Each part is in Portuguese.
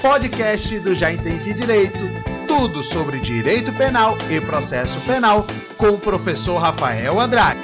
podcast do Já Entendi Direito. Tudo sobre direito penal e processo penal com o professor Rafael Andrade.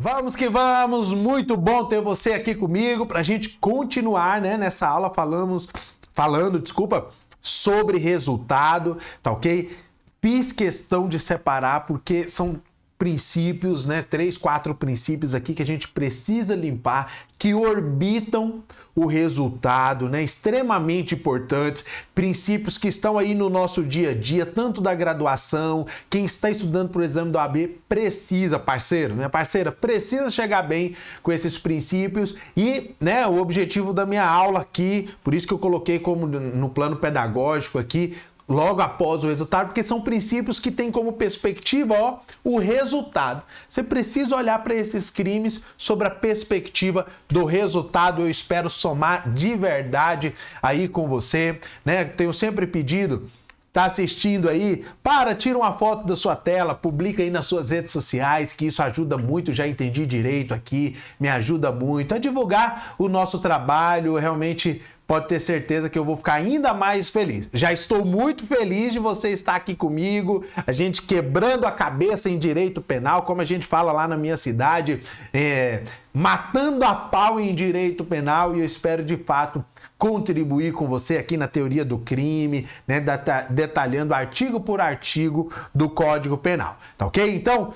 Vamos que vamos, muito bom ter você aqui comigo para a gente continuar, né? Nessa aula falamos, falando, desculpa, sobre resultado, tá ok? Fiz questão de separar porque são princípios, né? Três, quatro princípios aqui que a gente precisa limpar, que orbitam o resultado, né? Extremamente importantes, princípios que estão aí no nosso dia a dia, tanto da graduação, quem está estudando para o exame do AB precisa, parceiro, né? Parceira, precisa chegar bem com esses princípios e, né? O objetivo da minha aula aqui, por isso que eu coloquei como no plano pedagógico aqui, logo após o resultado, porque são princípios que têm como perspectiva ó, o resultado. Você precisa olhar para esses crimes sobre a perspectiva do resultado. Eu espero somar de verdade aí com você, né? Tenho sempre pedido tá assistindo aí, para, tira uma foto da sua tela, publica aí nas suas redes sociais, que isso ajuda muito, já entendi direito aqui, me ajuda muito a divulgar o nosso trabalho, realmente pode ter certeza que eu vou ficar ainda mais feliz. Já estou muito feliz de você estar aqui comigo, a gente quebrando a cabeça em direito penal, como a gente fala lá na minha cidade, é, matando a pau em direito penal e eu espero de fato contribuir com você aqui na teoria do crime, né, detalhando artigo por artigo do Código Penal, tá ok? Então,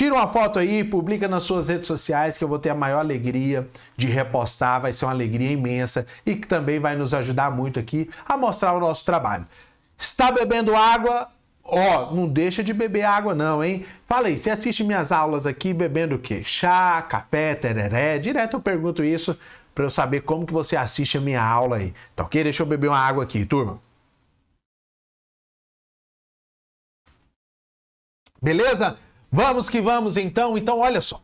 Tira uma foto aí, publica nas suas redes sociais que eu vou ter a maior alegria de repostar, vai ser uma alegria imensa e que também vai nos ajudar muito aqui a mostrar o nosso trabalho. Está bebendo água? Ó, oh, não deixa de beber água não, hein? Fala aí, você assiste minhas aulas aqui bebendo o quê? Chá, café, tereré? Direto eu pergunto isso para eu saber como que você assiste a minha aula aí. Tá ok? Deixa eu beber uma água aqui, turma. Beleza? Vamos que vamos então. Então, olha só.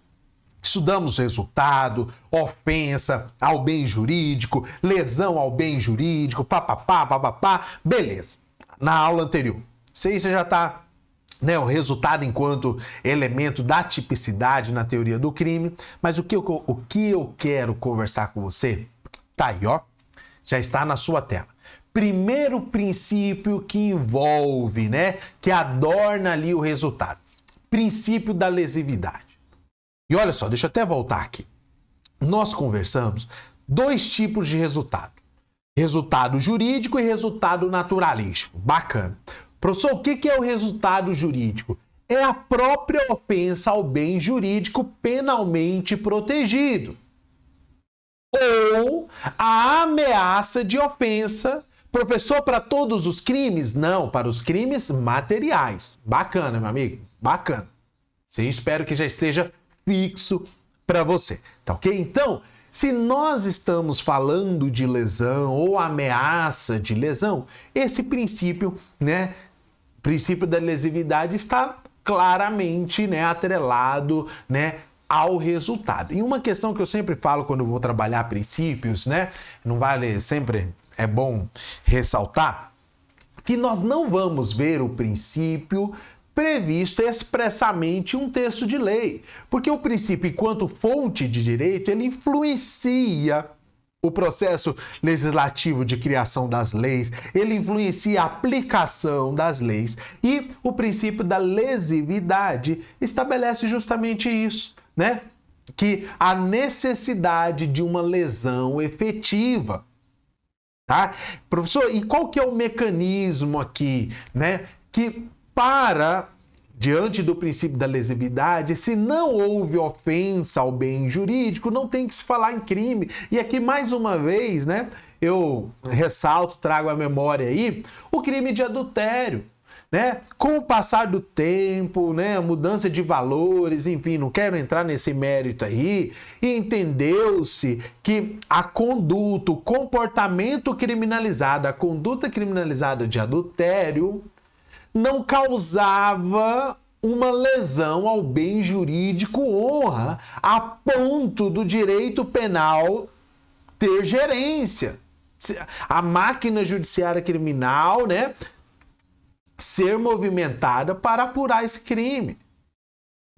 Estudamos resultado, ofensa ao bem jurídico, lesão ao bem jurídico, papapá, papapá. Beleza. Na aula anterior. Sei você já está né, o resultado enquanto elemento da tipicidade na teoria do crime, mas o que, eu, o que eu quero conversar com você tá aí, ó, já está na sua tela. Primeiro princípio que envolve, né, que adorna ali o resultado princípio da lesividade. E olha só, deixa eu até voltar aqui. Nós conversamos dois tipos de resultado: resultado jurídico e resultado naturalístico. Bacana. Professor, o que é o resultado jurídico? É a própria ofensa ao bem jurídico penalmente protegido. Ou a ameaça de ofensa. Professor, para todos os crimes? Não, para os crimes materiais. Bacana, meu amigo. Bacana. Sim, espero que já esteja fixo para você, tá ok? Então, se nós estamos falando de lesão ou ameaça de lesão, esse princípio, né, princípio da lesividade está claramente, né, atrelado, né, ao resultado. E uma questão que eu sempre falo quando vou trabalhar princípios, né, não vale sempre é bom ressaltar que nós não vamos ver o princípio previsto expressamente um texto de lei, porque o princípio, enquanto fonte de direito, ele influencia o processo legislativo de criação das leis, ele influencia a aplicação das leis e o princípio da lesividade estabelece justamente isso, né? Que a necessidade de uma lesão efetiva, tá? Professor, e qual que é o mecanismo aqui, né? Que para diante do princípio da lesividade, se não houve ofensa ao bem jurídico, não tem que se falar em crime. E aqui mais uma vez, né, eu ressalto, trago a memória aí, o crime de adultério. Né? Com o passar do tempo, né, a mudança de valores, enfim, não quero entrar nesse mérito aí, entendeu-se que a conduta, o comportamento criminalizado, a conduta criminalizada de adultério, não causava uma lesão ao bem jurídico honra, a ponto do direito penal ter gerência. A máquina judiciária criminal, né, ser movimentada para apurar esse crime.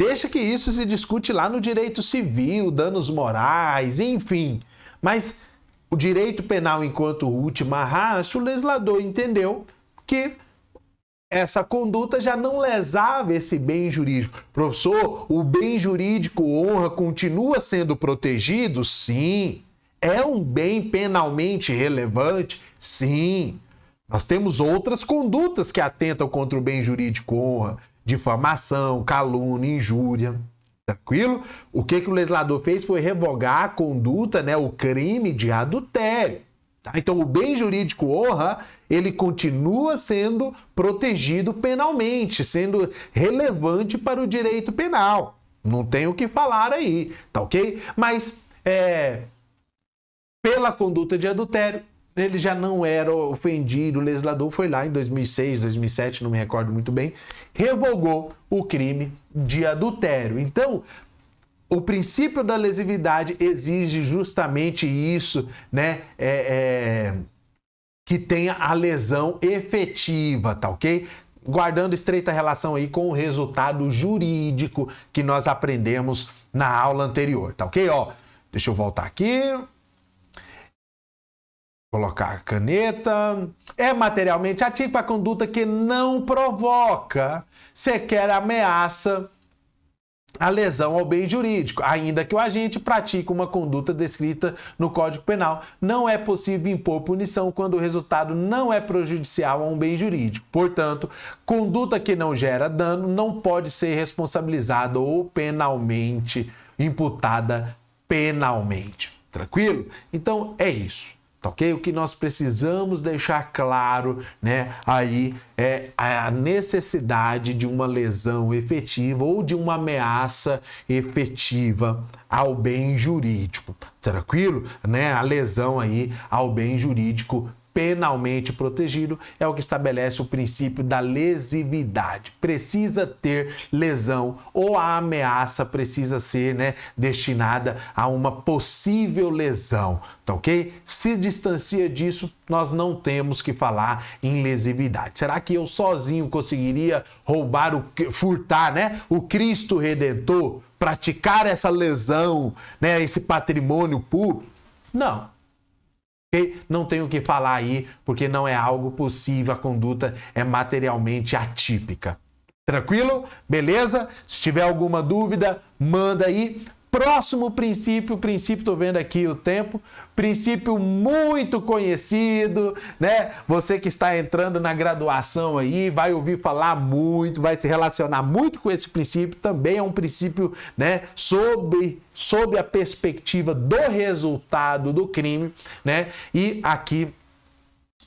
Deixa que isso se discute lá no direito civil, danos morais, enfim. Mas o direito penal enquanto última raça, o legislador entendeu que essa conduta já não lesava esse bem jurídico. Professor, o bem jurídico honra continua sendo protegido? Sim. É um bem penalmente relevante? Sim. Nós temos outras condutas que atentam contra o bem jurídico honra, difamação, calúnia, injúria. Tranquilo? O que, que o legislador fez foi revogar a conduta, né, o crime de adultério. Tá? Então, o bem jurídico honra, ele continua sendo protegido penalmente, sendo relevante para o direito penal. Não tem o que falar aí, tá ok? Mas, é, pela conduta de adultério, ele já não era ofendido. O legislador foi lá em 2006, 2007, não me recordo muito bem, revogou o crime de adultério. Então, o princípio da lesividade exige justamente isso, né? É, é, que tenha a lesão efetiva, tá ok? Guardando estreita relação aí com o resultado jurídico que nós aprendemos na aula anterior, tá ok? Ó, deixa eu voltar aqui. Colocar a caneta. É materialmente ativo a conduta que não provoca sequer ameaça a lesão ao bem jurídico, ainda que o agente pratique uma conduta descrita no Código Penal. Não é possível impor punição quando o resultado não é prejudicial a um bem jurídico. Portanto, conduta que não gera dano não pode ser responsabilizada ou penalmente imputada penalmente. Tranquilo? Então é isso. Ok? O que nós precisamos deixar claro, né, aí é a necessidade de uma lesão efetiva ou de uma ameaça efetiva ao bem jurídico. Tranquilo? Né? A lesão aí ao bem jurídico penalmente protegido, é o que estabelece o princípio da lesividade. Precisa ter lesão ou a ameaça precisa ser né, destinada a uma possível lesão, tá ok? Se distancia disso, nós não temos que falar em lesividade. Será que eu sozinho conseguiria roubar, o, furtar né, o Cristo Redentor? Praticar essa lesão, né, esse patrimônio público? Não, não tenho o que falar aí, porque não é algo possível, a conduta é materialmente atípica. Tranquilo? Beleza? Se tiver alguma dúvida, manda aí. Próximo princípio, princípio, estou vendo aqui o tempo, princípio muito conhecido, né? Você que está entrando na graduação aí, vai ouvir falar muito, vai se relacionar muito com esse princípio, também é um princípio, né, sobre, sobre a perspectiva do resultado do crime, né? E aqui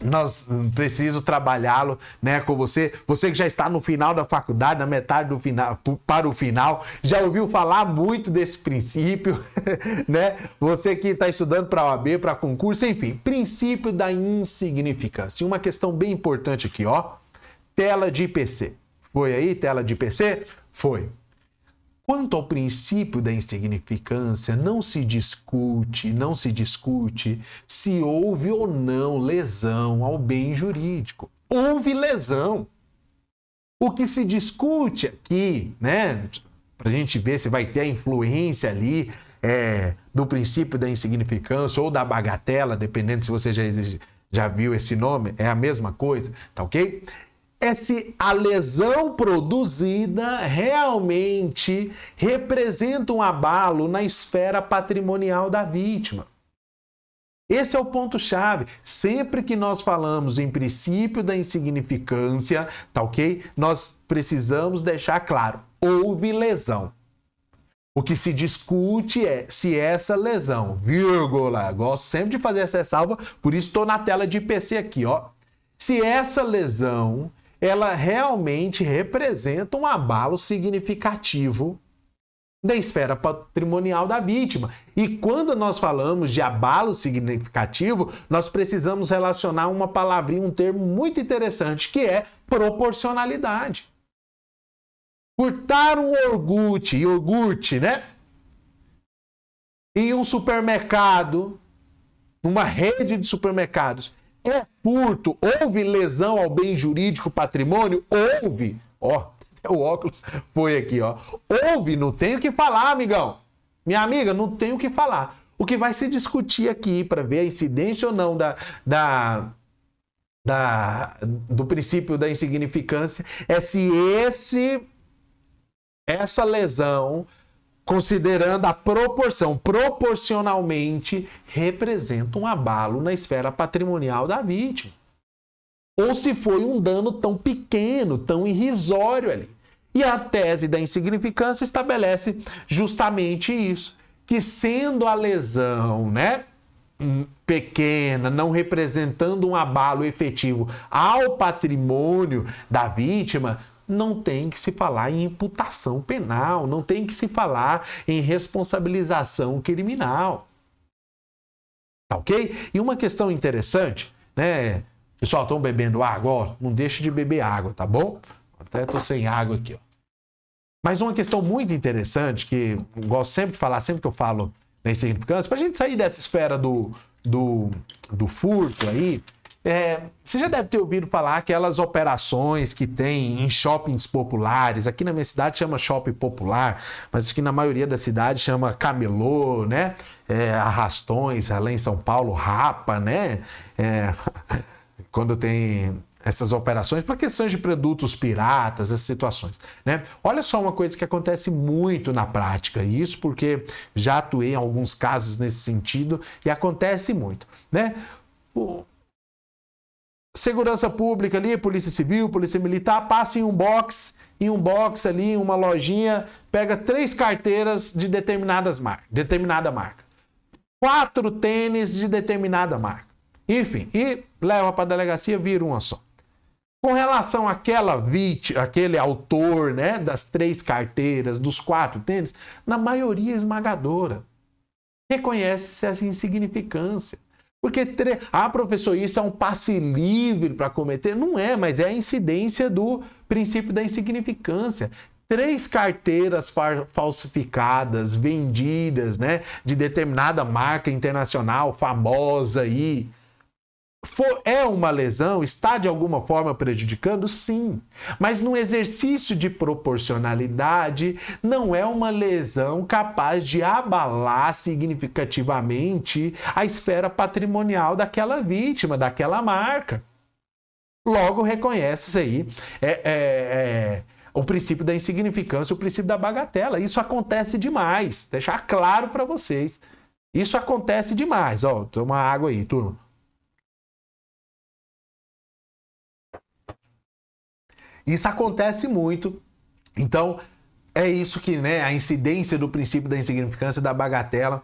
nós preciso trabalhá-lo, né, com você. Você que já está no final da faculdade, na metade do final para o final, já ouviu falar muito desse princípio, né? Você que está estudando para OAB, para concurso, enfim, princípio da insignificância. Uma questão bem importante aqui, ó. Tela de IPC. Foi aí tela de IPC? Foi. Quanto ao princípio da insignificância, não se discute, não se discute se houve ou não lesão ao bem jurídico. Houve lesão. O que se discute aqui, né, para a gente ver se vai ter a influência ali é, do princípio da insignificância ou da bagatela, dependendo se você já, já viu esse nome, é a mesma coisa, tá ok? É se a lesão produzida realmente representa um abalo na esfera patrimonial da vítima. Esse é o ponto-chave. Sempre que nós falamos em princípio da insignificância, tá ok? Nós precisamos deixar claro: houve lesão. O que se discute é se essa lesão, vírgula, gosto sempre de fazer essa salva, por isso estou na tela de IPC aqui, ó. Se essa lesão ela realmente representa um abalo significativo da esfera patrimonial da vítima. E quando nós falamos de abalo significativo, nós precisamos relacionar uma palavrinha, um termo muito interessante, que é proporcionalidade. Furtar um iogurte, iogurte, né? Em um supermercado, numa rede de supermercados, é furto, houve lesão ao bem jurídico patrimônio? Houve. Ó, o óculos foi aqui, ó. Houve, não tenho o que falar, amigão. Minha amiga, não tenho o que falar. O que vai se discutir aqui para ver a incidência ou não da, da, da, do princípio da insignificância é se esse essa lesão, considerando a proporção, proporcionalmente, representa um abalo na esfera patrimonial da vítima. Ou se foi um dano tão pequeno, tão irrisório ali. E a tese da insignificância estabelece justamente isso, que sendo a lesão, né, pequena, não representando um abalo efetivo ao patrimônio da vítima, não tem que se falar em imputação penal, não tem que se falar em responsabilização criminal. Tá ok? E uma questão interessante, né? Pessoal, estão bebendo água? Ó, não deixe de beber água, tá bom? Até tô sem água aqui, ó. Mas uma questão muito interessante, que eu gosto sempre de falar, sempre que eu falo na insignificância, para a gente sair dessa esfera do, do, do furto aí, é, você já deve ter ouvido falar aquelas operações que tem em shoppings populares. Aqui na minha cidade chama shopping popular, mas aqui na maioria da cidade chama camelô, né? É, arrastões, além em São Paulo, rapa, né? É, quando tem essas operações para questões de produtos piratas, essas situações, né? Olha só uma coisa que acontece muito na prática, isso porque já atuei em alguns casos nesse sentido e acontece muito, né? Segurança pública ali, polícia civil, polícia militar, passa em um box, em um box ali, uma lojinha, pega três carteiras de determinadas mar determinada marca, quatro tênis de determinada marca, enfim, e leva para a delegacia, vira uma só. Com relação àquela vítima, aquele autor, né, das três carteiras, dos quatro tênis, na maioria esmagadora, reconhece-se essa insignificância. Porque, tre... ah, professor, isso é um passe livre para cometer? Não é, mas é a incidência do princípio da insignificância. Três carteiras falsificadas, vendidas, né, de determinada marca internacional famosa aí, for, é uma lesão, está de alguma forma prejudicando? Sim. Mas no exercício de proporcionalidade, não é uma lesão capaz de abalar significativamente a esfera patrimonial daquela vítima, daquela marca. Logo, reconhece-se aí é, é, é, o princípio da insignificância, o princípio da bagatela. Isso acontece demais. Deixar claro para vocês. Isso acontece demais. Ó, toma água aí, turma. Isso acontece muito. Então, é isso que, né, a incidência do princípio da insignificância da bagatela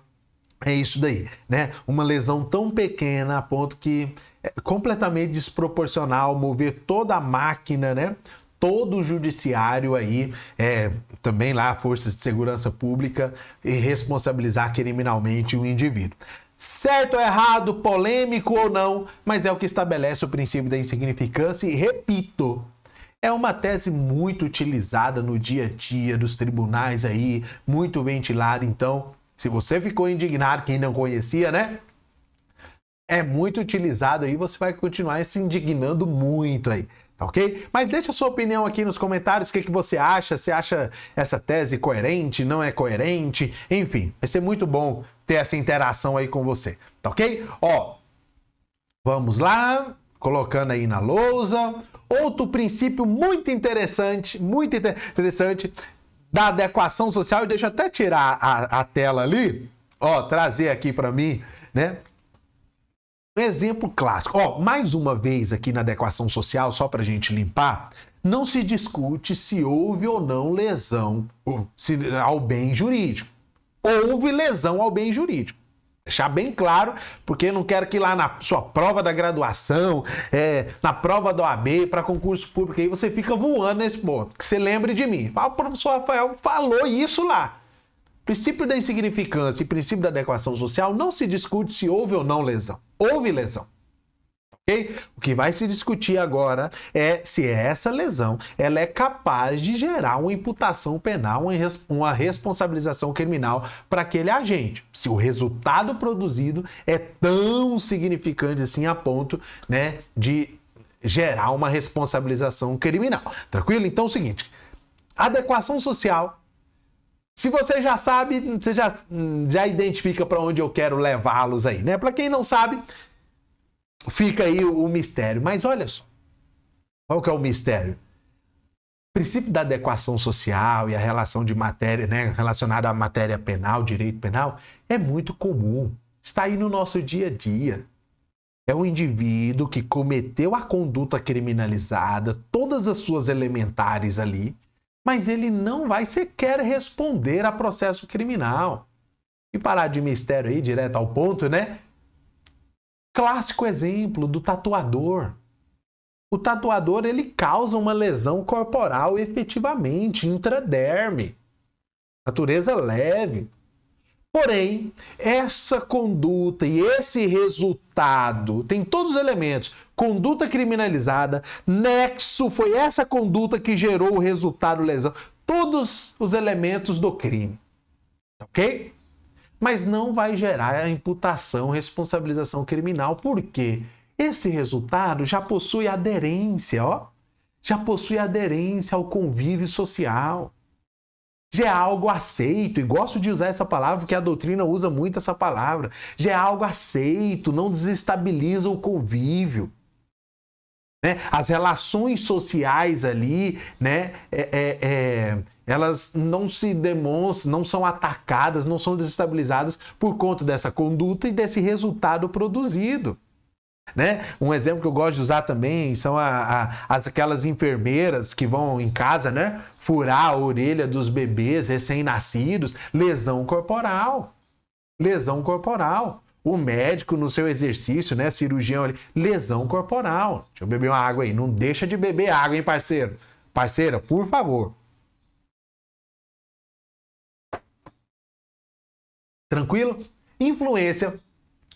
é isso daí, né? Uma lesão tão pequena a ponto que é completamente desproporcional mover toda a máquina, né? Todo o judiciário aí, é, também lá, forças de segurança pública, e responsabilizar criminalmente o indivíduo. Certo ou errado, polêmico ou não, mas é o que estabelece o princípio da insignificância e, repito, é uma tese muito utilizada no dia a dia dos tribunais aí, muito ventilada. Então, se você ficou indignado, quem não conhecia, né? É muito utilizado aí, você vai continuar se indignando muito aí. Tá ok? Mas deixa a sua opinião aqui nos comentários, o que, que você acha, você acha essa tese coerente, não é coerente, enfim, vai ser muito bom ter essa interação aí com você, tá ok? Ó, vamos lá, colocando aí na lousa, Outro princípio muito interessante, muito interessante da adequação social, deixa eu até tirar a, a tela ali, ó, trazer aqui para mim, né? Um exemplo clássico. Ó, mais uma vez aqui na adequação social, só para a gente limpar, não se discute se houve ou não lesão ao bem jurídico. Houve lesão ao bem jurídico. Deixar bem claro, porque não quero que lá na sua prova da graduação, é, na prova da OAB, para concurso público, aí você fica voando nesse ponto. Que você lembre de mim. Ah, o professor Rafael falou isso lá. Princípio da insignificância e princípio da adequação social não se discute se houve ou não lesão. Houve lesão. O que vai se discutir agora é se essa lesão ela é capaz de gerar uma imputação penal, uma responsabilização criminal para aquele agente. Se o resultado produzido é tão significante assim a ponto né, de gerar uma responsabilização criminal. Tranquilo? Então é o seguinte: adequação social Se você já sabe, você já, já identifica para onde eu quero levá-los aí, né? Para quem não sabe, fica aí o, mistério. Mas olha só, qual que é o mistério? O princípio da adequação social e a relação de matéria, né, relacionada à matéria penal, direito penal, é muito comum. Está aí no nosso dia a dia. É o indivíduo que cometeu a conduta criminalizada, todas as suas elementares ali, mas ele não vai sequer responder a processo criminal. E parar de mistério aí, direto ao ponto, né? Clássico exemplo do tatuador. O tatuador ele causa uma lesão corporal efetivamente, intraderme. Natureza leve. Porém, essa conduta e esse resultado tem todos os elementos. Conduta criminalizada, nexo foi essa conduta que gerou o resultado lesão. Todos os elementos do crime. Ok? Mas não vai gerar a imputação, responsabilização criminal. Por quê? Esse resultado já possui aderência, ó. Já possui aderência ao convívio social já é algo aceito, e gosto de usar essa palavra porque a doutrina usa muito essa palavra. Já é algo aceito, não desestabiliza o convívio. Né? As relações sociais ali, né, é, é, é, elas não se demonstram, não são atacadas, não são desestabilizadas por conta dessa conduta e desse resultado produzido. Né? Um exemplo que eu gosto de usar também são a, a, as, aquelas enfermeiras que vão em casa né, furar a orelha dos bebês recém-nascidos, lesão corporal. Lesão corporal. O médico no seu exercício, né, cirurgião ali, lesão corporal. Deixa eu beber uma água aí. Não deixa de beber água, hein, parceiro? Parceira, por favor. Tranquilo? Influência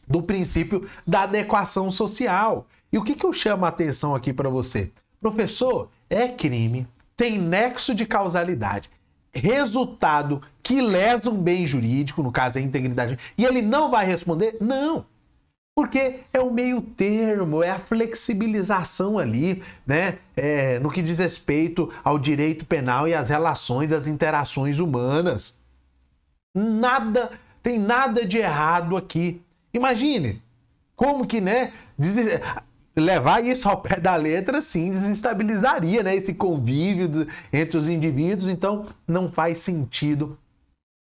do princípio da adequação social. E o que, que eu chamo a atenção aqui para você? Professor, é crime, tem nexo de causalidade, resultado que lesa um bem jurídico, no caso a integridade, e ele não vai responder? Não. Porque é o meio termo, é a flexibilização ali, né? É, no que diz respeito ao direito penal e às relações, as interações humanas. Nada, tem nada de errado aqui. Imagine como que, né, levar isso ao pé da letra, sim, desestabilizaria, né, esse convívio do, entre os indivíduos, então não faz sentido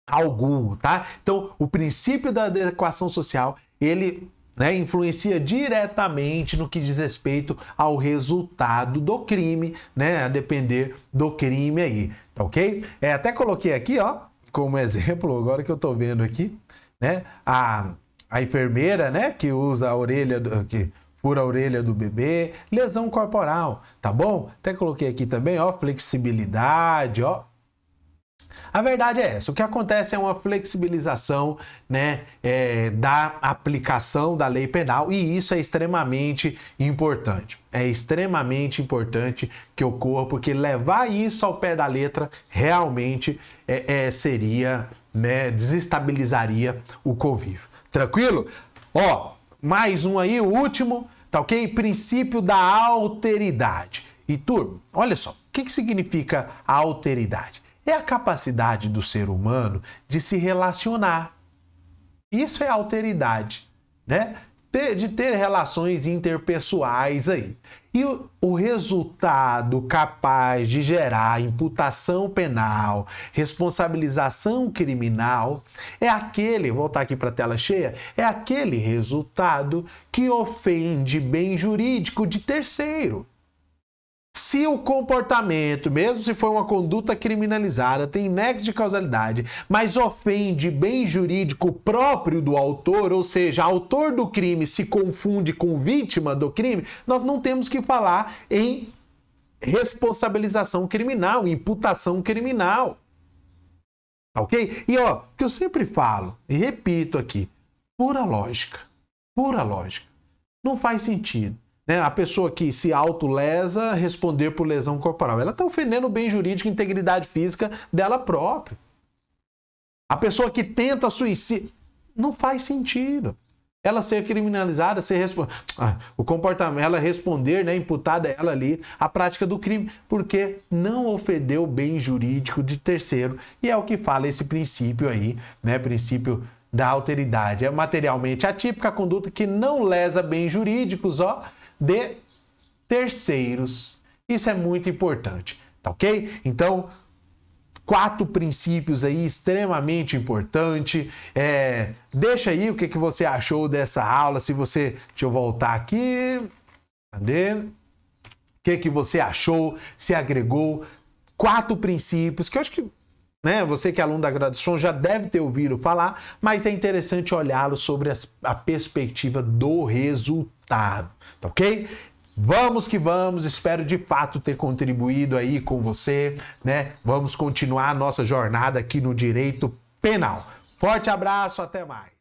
algum, tá? Então, o princípio da adequação social, ele né, influencia diretamente no que diz respeito ao resultado do crime, né, a depender do crime aí, tá ok? É, até coloquei aqui, ó, como exemplo, agora que eu tô vendo aqui, né, a a enfermeira, né, que usa a orelha, do, que fura a orelha do bebê, lesão corporal, tá bom? Até coloquei aqui também, ó, flexibilidade, ó. A verdade é essa, o que acontece é uma flexibilização né, é, da aplicação da lei penal e isso é extremamente importante. É extremamente importante que ocorra, porque levar isso ao pé da letra realmente é, é, seria, né, desestabilizaria o convívio. Tranquilo? Ó, mais um aí, o último, tá ok? Princípio da alteridade. E turma, olha só, o que, que significa alteridade? É a capacidade do ser humano de se relacionar. Isso é alteridade, né? De ter relações interpessoais aí. E o, o, resultado capaz de gerar imputação penal, responsabilização criminal, é aquele, voltar aqui para a tela cheia, é aquele resultado que ofende bem jurídico de terceiro. Se o comportamento, mesmo se for uma conduta criminalizada, tem nexo de causalidade, mas ofende bem jurídico próprio do autor, ou seja, autor do crime se confunde com vítima do crime, nós não temos que falar em responsabilização criminal, imputação criminal. Ok? E ó, que eu sempre falo e repito aqui, pura lógica, pura lógica. Não faz sentido né, a pessoa que se autolesa responder por lesão corporal. Ela está ofendendo o bem jurídico e integridade física dela própria. A pessoa que tenta suicídio. Não faz sentido. ela ser criminalizada, ser ah, o comportamento, ela responder, né, imputada ela ali a prática do crime, porque não ofendeu o bem jurídico de terceiro, e é o que fala esse princípio aí, né, princípio da alteridade. É materialmente atípica a conduta que não lesa bens jurídicos, ó, de terceiros. Isso é muito importante, tá OK? Então, quatro princípios aí extremamente importante. É, deixa aí o que, que você achou dessa aula. Se você. Deixa eu voltar aqui. Cadê? O que, que você achou? Se agregou? Quatro princípios que eu acho que. Né, você que é aluno da graduação já deve ter ouvido falar, mas é interessante olhá-lo sobre a perspectiva do resultado, tá ok? Vamos que vamos, espero de fato ter contribuído aí com você, né? Vamos continuar a nossa jornada aqui no direito penal. Forte abraço, até mais.